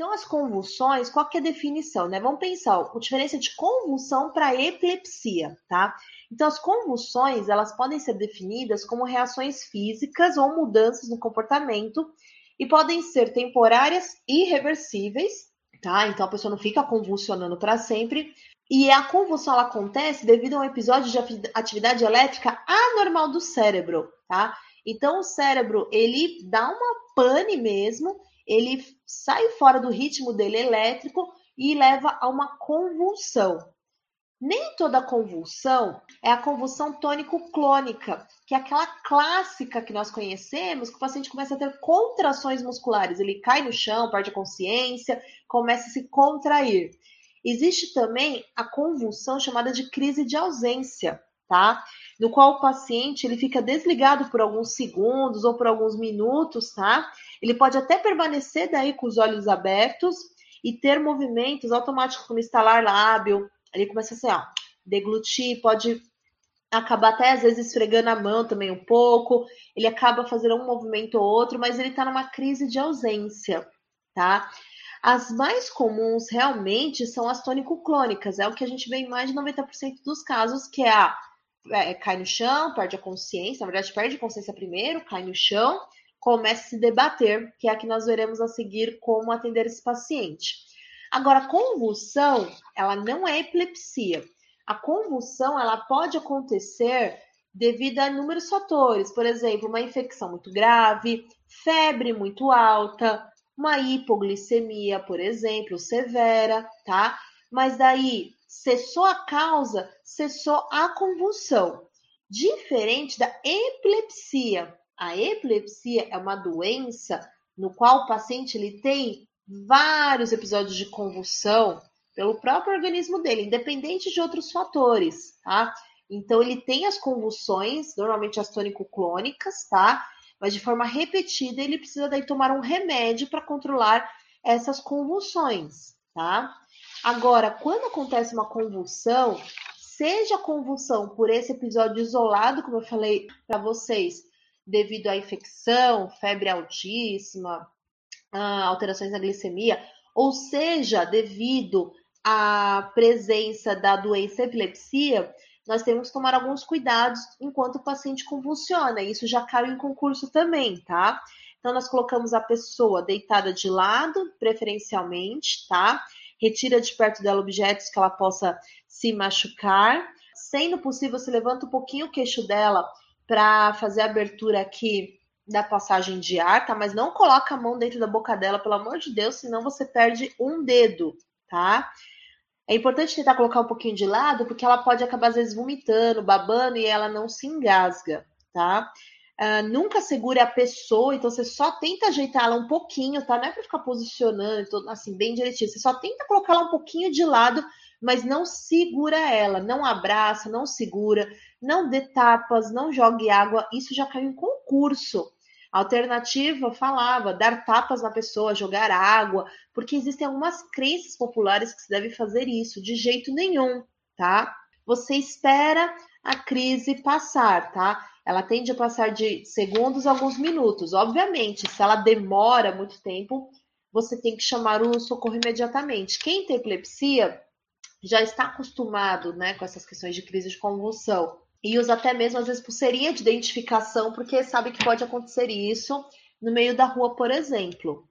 Então, as convulsões, qual que é a definição, né? Vamos pensar, a diferença de convulsão para epilepsia, tá? Então, as convulsões, elas podem ser definidas como reações físicas ou mudanças no comportamento e podem ser temporárias e reversíveis, tá? Então, a pessoa não fica convulsionando para sempre. E a convulsão ela acontece devido a um episódio de atividade elétrica anormal do cérebro, tá? Então, o cérebro, ele dá uma pane mesmo, ele sai fora do ritmo dele elétrico e leva a uma convulsão. Nem toda convulsão é a convulsão tônico-clônica, que é aquela clássica que nós conhecemos, que o paciente começa a ter contrações musculares. Ele cai no chão, perde a consciência, começa a se contrair. Existe também a convulsão chamada de crise de ausência, tá? No qual o paciente ele fica desligado por alguns segundos ou por alguns minutos, tá? Ele pode até permanecer daí com os olhos abertos e ter movimentos automáticos como estalar lábio, ele começa assim, ó, deglutir, pode acabar até às vezes esfregando a mão também um pouco, ele acaba fazendo um movimento ou outro, mas ele está numa crise de ausência, tá? As mais comuns realmente são as tônico-clônicas, é o que a gente vê em mais de 90% dos casos, que é a é, cai no chão, perde a consciência, na verdade perde a consciência primeiro, cai no chão, começa a se debater, que é a que nós veremos a seguir como atender esse paciente. Agora, convulsão, ela não é epilepsia. A convulsão, ela pode acontecer devido a inúmeros fatores, por exemplo, uma infecção muito grave, febre muito alta, uma hipoglicemia, por exemplo, severa, tá? Mas daí cessou a causa, cessou a convulsão. Diferente da epilepsia. A epilepsia é uma doença no qual o paciente ele tem vários episódios de convulsão pelo próprio organismo dele, independente de outros fatores, tá? Então ele tem as convulsões, normalmente as tônico-clônicas, tá? Mas de forma repetida ele precisa daí tomar um remédio para controlar essas convulsões, tá? Agora, quando acontece uma convulsão, seja a convulsão por esse episódio isolado, como eu falei para vocês, devido à infecção, febre altíssima, ah, alterações na glicemia, ou seja, devido à presença da doença epilepsia, nós temos que tomar alguns cuidados enquanto o paciente convulsiona. Isso já caiu em concurso também, tá? Então, nós colocamos a pessoa deitada de lado, preferencialmente, tá? Retira de perto dela objetos que ela possa se machucar. Sendo possível, se levanta um pouquinho o queixo dela para fazer a abertura aqui da passagem de ar, tá? Mas não coloca a mão dentro da boca dela, pelo amor de Deus, senão você perde um dedo, tá? É importante tentar colocar um pouquinho de lado, porque ela pode acabar às vezes vomitando, babando e ela não se engasga, tá? Uh, nunca segure a pessoa, então você só tenta ajeitar ela um pouquinho, tá? Não é para ficar posicionando assim bem direitinho, você só tenta colocar ela um pouquinho de lado, mas não segura ela, não abraça, não segura, não dê tapas, não jogue água, isso já caiu em concurso. Alternativa falava dar tapas na pessoa, jogar água, porque existem algumas crenças populares que se deve fazer isso, de jeito nenhum, tá? Você espera a crise passar, tá? Ela tende a passar de segundos a alguns minutos. Obviamente, se ela demora muito tempo, você tem que chamar o socorro imediatamente. Quem tem epilepsia já está acostumado né, com essas questões de crise de convulsão e usa até mesmo, às vezes, pulseirinha de identificação, porque sabe que pode acontecer isso no meio da rua, por exemplo,